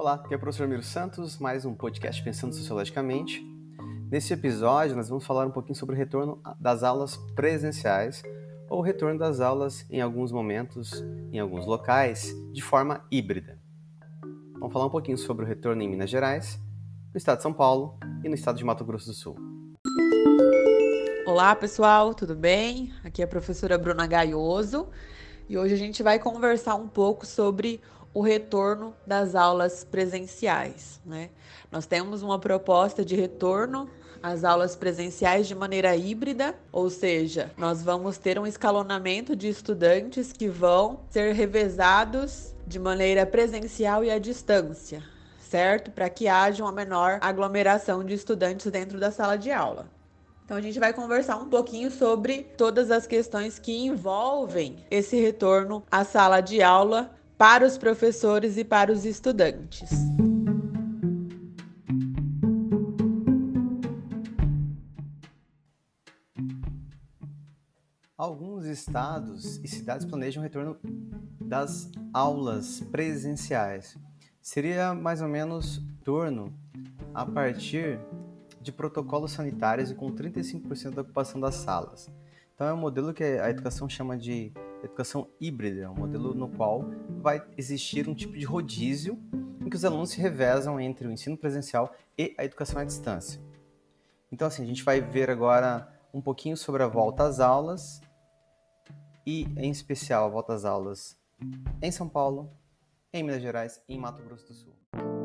Olá, aqui é o professor Miro Santos, mais um podcast Pensando Sociologicamente. Nesse episódio, nós vamos falar um pouquinho sobre o retorno das aulas presenciais ou o retorno das aulas em alguns momentos, em alguns locais, de forma híbrida. Vamos falar um pouquinho sobre o retorno em Minas Gerais, no estado de São Paulo e no estado de Mato Grosso do Sul. Olá, pessoal, tudo bem? Aqui é a professora Bruna Gaioso e hoje a gente vai conversar um pouco sobre o retorno das aulas presenciais. Né? Nós temos uma proposta de retorno às aulas presenciais de maneira híbrida, ou seja, nós vamos ter um escalonamento de estudantes que vão ser revezados de maneira presencial e à distância, certo? Para que haja uma menor aglomeração de estudantes dentro da sala de aula. Então a gente vai conversar um pouquinho sobre todas as questões que envolvem esse retorno à sala de aula para os professores e para os estudantes. Alguns estados e cidades planejam o retorno das aulas presenciais. Seria mais ou menos torno a partir de protocolos sanitários e com 35% da ocupação das salas. Então é um modelo que a educação chama de educação híbrida, um modelo no qual vai existir um tipo de rodízio em que os alunos se revezam entre o ensino presencial e a educação à distância. Então, assim, a gente vai ver agora um pouquinho sobre a volta às aulas e, em especial, a volta às aulas em São Paulo, em Minas Gerais e em Mato Grosso do Sul.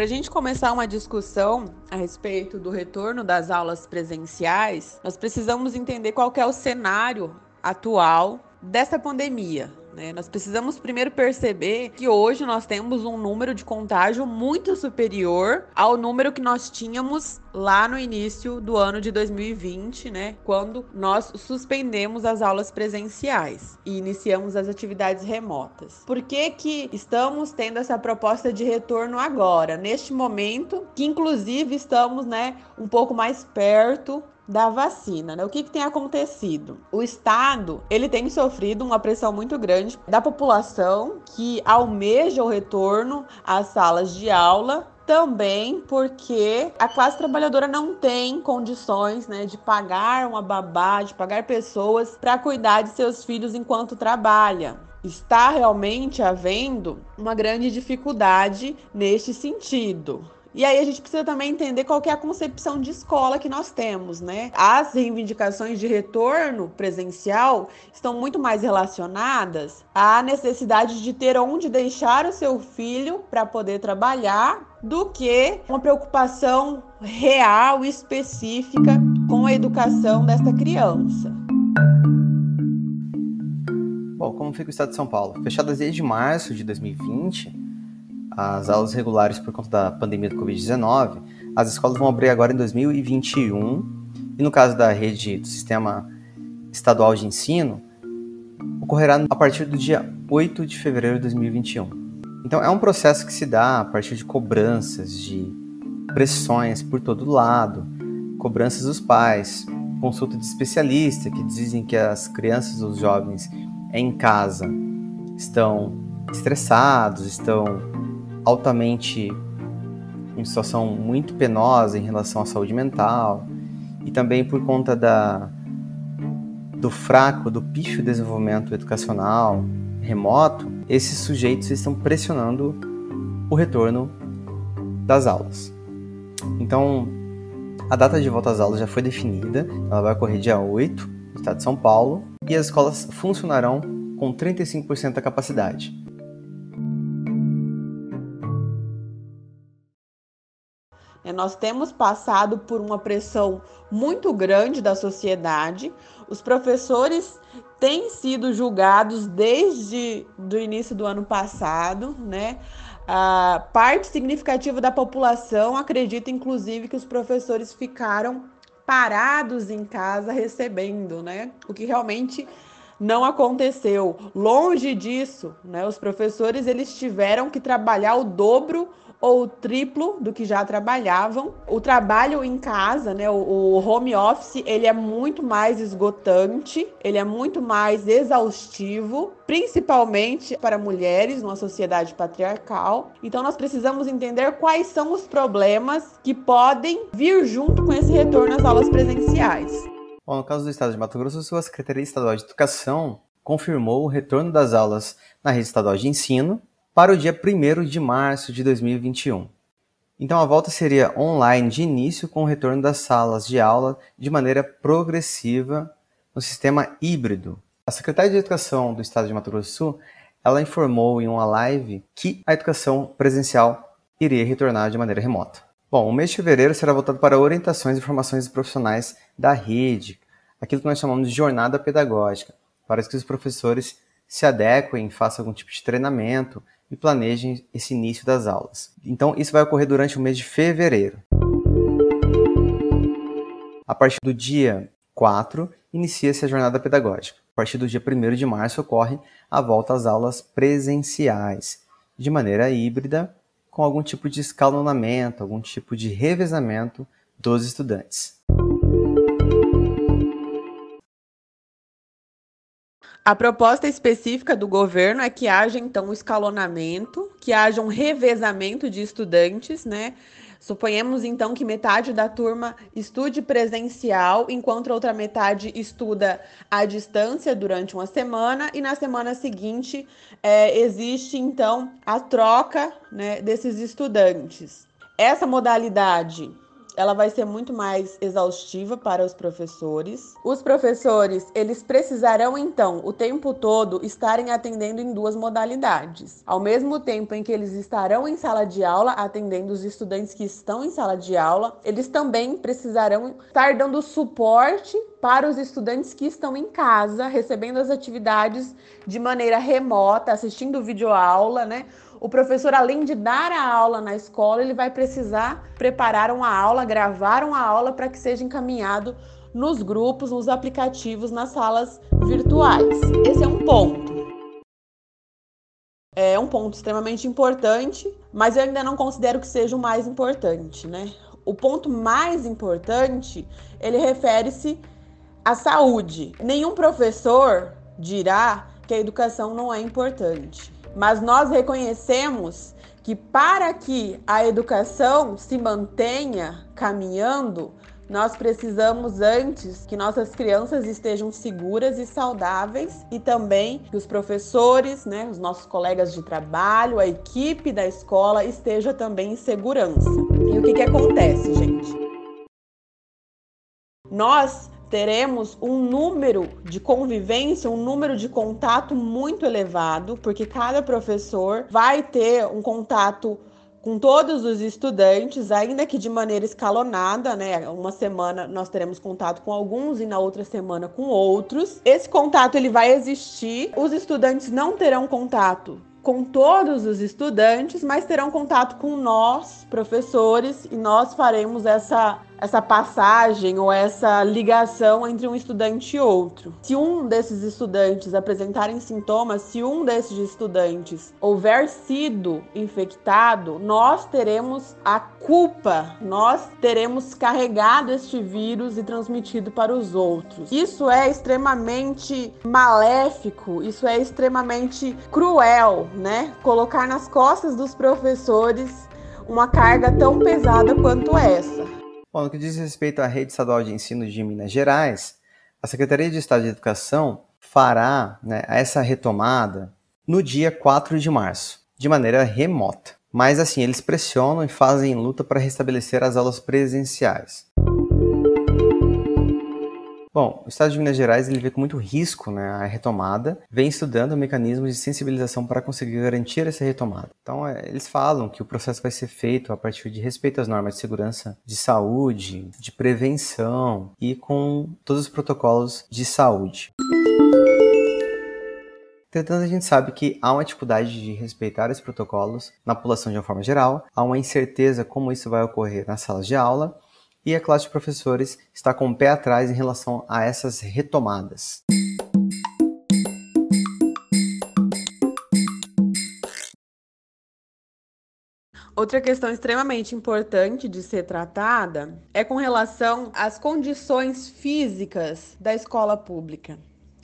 Para a gente começar uma discussão a respeito do retorno das aulas presenciais, nós precisamos entender qual é o cenário atual dessa pandemia. Né? Nós precisamos primeiro perceber que hoje nós temos um número de contágio muito superior ao número que nós tínhamos lá no início do ano de 2020, né, quando nós suspendemos as aulas presenciais e iniciamos as atividades remotas. Por que que estamos tendo essa proposta de retorno agora, neste momento, que inclusive estamos, né, um pouco mais perto da vacina, né? O que, que tem acontecido? O Estado ele tem sofrido uma pressão muito grande da população que almeja o retorno às salas de aula também porque a classe trabalhadora não tem condições né, de pagar uma babá, de pagar pessoas para cuidar de seus filhos enquanto trabalha. Está realmente havendo uma grande dificuldade neste sentido. E aí a gente precisa também entender qual é a concepção de escola que nós temos, né? As reivindicações de retorno presencial estão muito mais relacionadas à necessidade de ter onde deixar o seu filho para poder trabalhar do que uma preocupação real e específica com a educação desta criança. Bom, como fica o estado de São Paulo? Fechadas desde março de 2020, as aulas regulares por conta da pandemia do Covid-19, as escolas vão abrir agora em 2021 e no caso da rede do sistema estadual de ensino, ocorrerá a partir do dia 8 de fevereiro de 2021. Então é um processo que se dá a partir de cobranças, de pressões por todo lado, cobranças dos pais, consulta de especialista que dizem que as crianças os jovens em casa estão estressados, estão altamente em situação muito penosa em relação à saúde mental e também por conta da do fraco, do pífio desenvolvimento educacional remoto, esses sujeitos estão pressionando o retorno das aulas. Então, a data de volta às aulas já foi definida, ela vai ocorrer dia 8, no estado de São Paulo, e as escolas funcionarão com 35% da capacidade. Nós temos passado por uma pressão muito grande da sociedade. Os professores têm sido julgados desde o início do ano passado, né? A parte significativa da população acredita, inclusive, que os professores ficaram parados em casa recebendo, né? O que realmente não aconteceu. Longe disso, né? Os professores eles tiveram que trabalhar o dobro ou o triplo do que já trabalhavam. O trabalho em casa, né, o, home office, ele é muito mais esgotante, ele é muito mais exaustivo, principalmente para mulheres numa sociedade patriarcal. Então nós precisamos entender quais são os problemas que podem vir junto com esse retorno às aulas presenciais. Bom, no caso do estado de Mato Grosso do Sul, a Secretaria Estadual de Educação confirmou o retorno das aulas na rede estadual de ensino para o dia 1 de março de 2021. Então a volta seria online de início com o retorno das salas de aula de maneira progressiva no sistema híbrido. A Secretaria de Educação do Estado de Mato Grosso do Sul, ela informou em uma live que a educação presencial iria retornar de maneira remota. Bom, o mês de fevereiro será voltado para orientações e formações profissionais da rede, aquilo que nós chamamos de jornada pedagógica, para que os professores se adequem, façam algum tipo de treinamento e planejem esse início das aulas. Então, isso vai ocorrer durante o mês de fevereiro. A partir do dia 4, inicia-se a jornada pedagógica. A partir do dia 1 de março ocorre a volta às aulas presenciais, de maneira híbrida, com algum tipo de escalonamento, algum tipo de revezamento dos estudantes. A proposta específica do governo é que haja então um escalonamento, que haja um revezamento de estudantes, né? Suponhamos então que metade da turma estude presencial, enquanto a outra metade estuda à distância durante uma semana, e na semana seguinte é, existe então a troca né, desses estudantes. Essa modalidade ela vai ser muito mais exaustiva para os professores. Os professores, eles precisarão então o tempo todo estarem atendendo em duas modalidades. Ao mesmo tempo em que eles estarão em sala de aula atendendo os estudantes que estão em sala de aula, eles também precisarão estar dando suporte para os estudantes que estão em casa, recebendo as atividades de maneira remota, assistindo videoaula, né? O professor, além de dar a aula na escola, ele vai precisar preparar uma aula, gravar uma aula para que seja encaminhado nos grupos, nos aplicativos, nas salas virtuais. Esse é um ponto. É um ponto extremamente importante, mas eu ainda não considero que seja o mais importante, né? O ponto mais importante, ele refere-se à saúde. Nenhum professor dirá que a educação não é importante. Mas nós reconhecemos que para que a educação se mantenha caminhando, nós precisamos antes que nossas crianças estejam seguras e saudáveis e também que os professores, né, os nossos colegas de trabalho, a equipe da escola esteja também em segurança. E o que, que acontece, gente? Nós teremos um número de convivência, um número de contato muito elevado, porque cada professor vai ter um contato com todos os estudantes, ainda que de maneira escalonada, né? Uma semana nós teremos contato com alguns e na outra semana com outros. Esse contato ele vai existir. Os estudantes não terão contato com todos os estudantes, mas terão contato com nós, professores, e nós faremos essa essa passagem ou essa ligação entre um estudante e outro. Se um desses estudantes apresentarem sintomas, se um desses estudantes houver sido infectado, nós teremos a culpa, nós teremos carregado este vírus e transmitido para os outros. Isso é extremamente maléfico, isso é extremamente cruel, né? Colocar nas costas dos professores uma carga tão pesada quanto essa. Bom, no que diz respeito à rede estadual de ensino de Minas Gerais, a Secretaria de Estado de Educação fará né, essa retomada no dia 4 de março, de maneira remota. Mas assim, eles pressionam e fazem luta para restabelecer as aulas presenciais. Bom, o Estado de Minas Gerais ele vê com muito risco né, a retomada, vem estudando mecanismos de sensibilização para conseguir garantir essa retomada. Então, é, eles falam que o processo vai ser feito a partir de respeito às normas de segurança de saúde, de prevenção e com todos os protocolos de saúde. Entretanto, a gente sabe que há uma dificuldade de respeitar esses protocolos na população de uma forma geral, há uma incerteza como isso vai ocorrer nas salas de aula e a classe de professores está com o pé atrás em relação a essas retomadas. Outra questão extremamente importante de ser tratada é com relação às condições físicas da escola pública.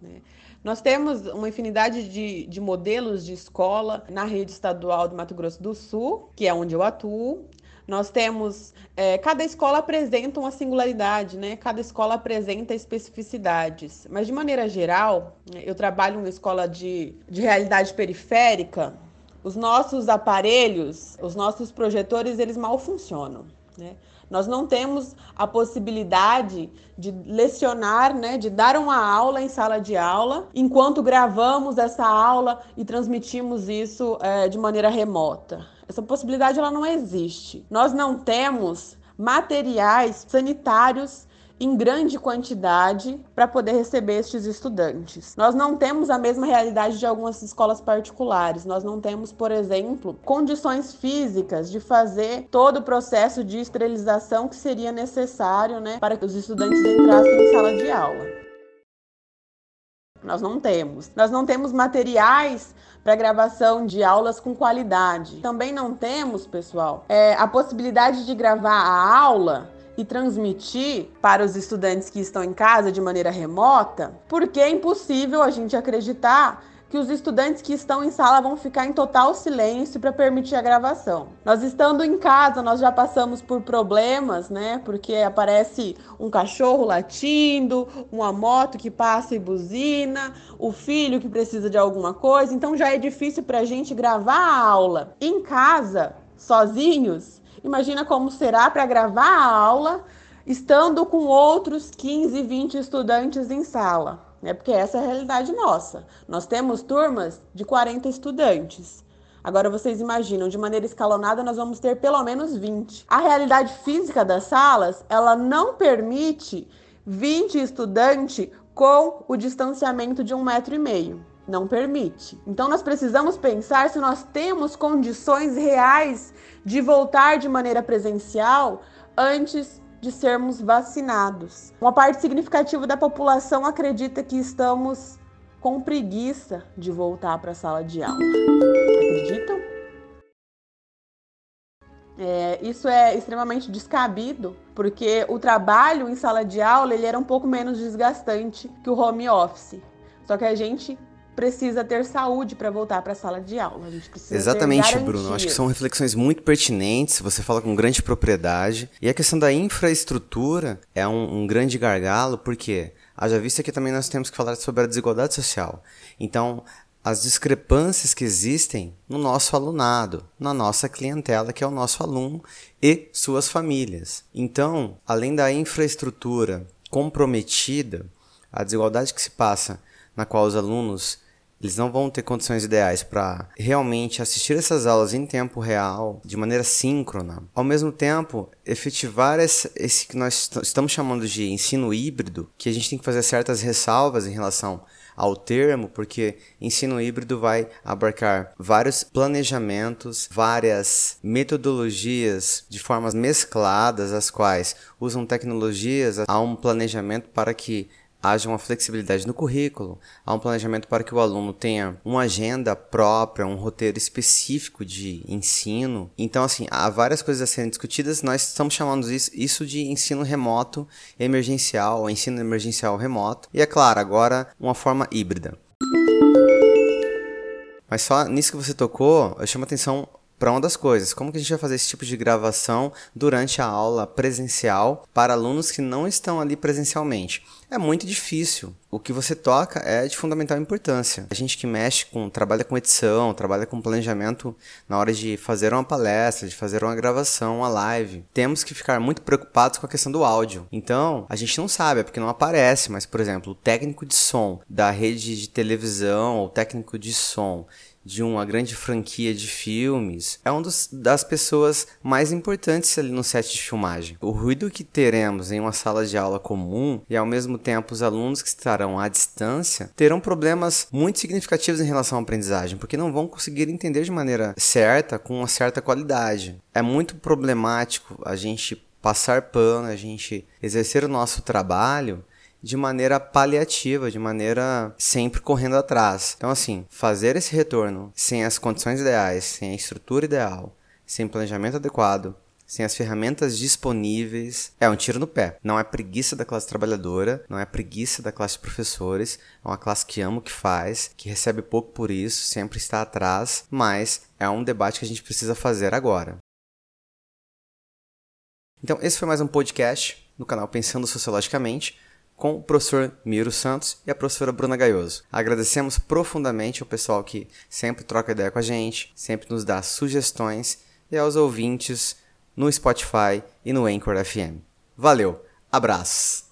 Né? Nós temos uma infinidade de, de modelos de escola na rede estadual do Mato Grosso do Sul, que é onde eu atuo, nós temos, é, cada escola apresenta uma singularidade, né? Cada escola apresenta especificidades. Mas de maneira geral, eu trabalho em uma escola de, de realidade periférica. Os nossos aparelhos, os nossos projetores, eles mal funcionam, né? Nós não temos a possibilidade de lecionar, né, de dar uma aula em sala de aula, enquanto gravamos essa aula e transmitimos isso é, de maneira remota. Essa possibilidade ela não existe. Nós não temos materiais sanitários em grande quantidade para poder receber estes estudantes. Nós não temos a mesma realidade de algumas escolas particulares. Nós não temos, por exemplo, condições físicas de fazer todo o processo de esterilização que seria necessário, né, para que os estudantes entrassem em sala de aula. Nós não temos. Nós não temos materiais para gravação de aulas com qualidade. Também não temos, pessoal, é, a possibilidade de gravar a aula e transmitir para os estudantes que estão em casa de maneira remota, porque é impossível a gente acreditar que os estudantes que estão em sala vão ficar em total silêncio para permitir a gravação. Nós estando em casa, nós já passamos por problemas, né? Porque aparece um cachorro latindo, uma moto que passa e buzina, o filho que precisa de alguma coisa, então já é difícil para a gente gravar a aula em casa, sozinhos. Imagina como será para gravar a aula estando com outros 15, 20 estudantes em sala né? Porque essa é a realidade nossa. Nós temos turmas de 40 estudantes. Agora vocês imaginam, de maneira escalonada nós vamos ter pelo menos 20. A realidade física das salas, ela não permite 20 estudantes com o distanciamento de um metro e meio. Não permite. Então nós precisamos pensar se nós temos condições reais de voltar de maneira presencial antes de sermos vacinados. Uma parte significativa da população acredita que estamos com preguiça de voltar para a sala de aula. Acreditam? É, isso é extremamente descabido, porque o trabalho em sala de aula ele era um pouco menos desgastante que o home office. Só que a gente precisa ter saúde para voltar para a sala de aula. A gente precisa Exatamente, Bruno. Acho que são reflexões muito pertinentes. Você fala com grande propriedade. E a questão da infraestrutura é um, um grande gargalo, porque haja vista que também nós temos que falar sobre a desigualdade social. Então, as discrepâncias que existem no nosso alunado, na nossa clientela, que é o nosso aluno e suas famílias. Então, além da infraestrutura comprometida, a desigualdade que se passa na qual os alunos eles não vão ter condições ideais para realmente assistir essas aulas em tempo real, de maneira síncrona. Ao mesmo tempo, efetivar esse, esse que nós estamos chamando de ensino híbrido, que a gente tem que fazer certas ressalvas em relação ao termo, porque ensino híbrido vai abarcar vários planejamentos, várias metodologias de formas mescladas, as quais usam tecnologias a um planejamento para que haja uma flexibilidade no currículo, há um planejamento para que o aluno tenha uma agenda própria, um roteiro específico de ensino. Então, assim, há várias coisas a serem discutidas. Nós estamos chamando isso de ensino remoto emergencial, ou ensino emergencial remoto. E é claro, agora uma forma híbrida. Mas só nisso que você tocou, eu chamo atenção para uma das coisas, como que a gente vai fazer esse tipo de gravação durante a aula presencial para alunos que não estão ali presencialmente? É muito difícil. O que você toca é de fundamental importância. A gente que mexe com, trabalha com edição, trabalha com planejamento na hora de fazer uma palestra, de fazer uma gravação, uma live, temos que ficar muito preocupados com a questão do áudio. Então, a gente não sabe, é porque não aparece, mas, por exemplo, o técnico de som da rede de televisão, ou técnico de som de uma grande franquia de filmes, é uma das pessoas mais importantes ali no set de filmagem. O ruído que teremos em uma sala de aula comum e ao mesmo tempo os alunos que estarão à distância terão problemas muito significativos em relação à aprendizagem, porque não vão conseguir entender de maneira certa, com uma certa qualidade. É muito problemático a gente passar pano, a gente exercer o nosso trabalho de maneira paliativa, de maneira sempre correndo atrás. Então, assim, fazer esse retorno sem as condições ideais, sem a estrutura ideal, sem planejamento adequado, sem as ferramentas disponíveis, é um tiro no pé. Não é preguiça da classe trabalhadora, não é preguiça da classe de professores, é uma classe que ama o que faz, que recebe pouco por isso, sempre está atrás, mas é um debate que a gente precisa fazer agora. Então, esse foi mais um podcast no canal Pensando Sociologicamente com o professor Miro Santos e a professora Bruna Gaioso. Agradecemos profundamente ao pessoal que sempre troca ideia com a gente, sempre nos dá sugestões e aos ouvintes no Spotify e no Anchor FM. Valeu, abraço!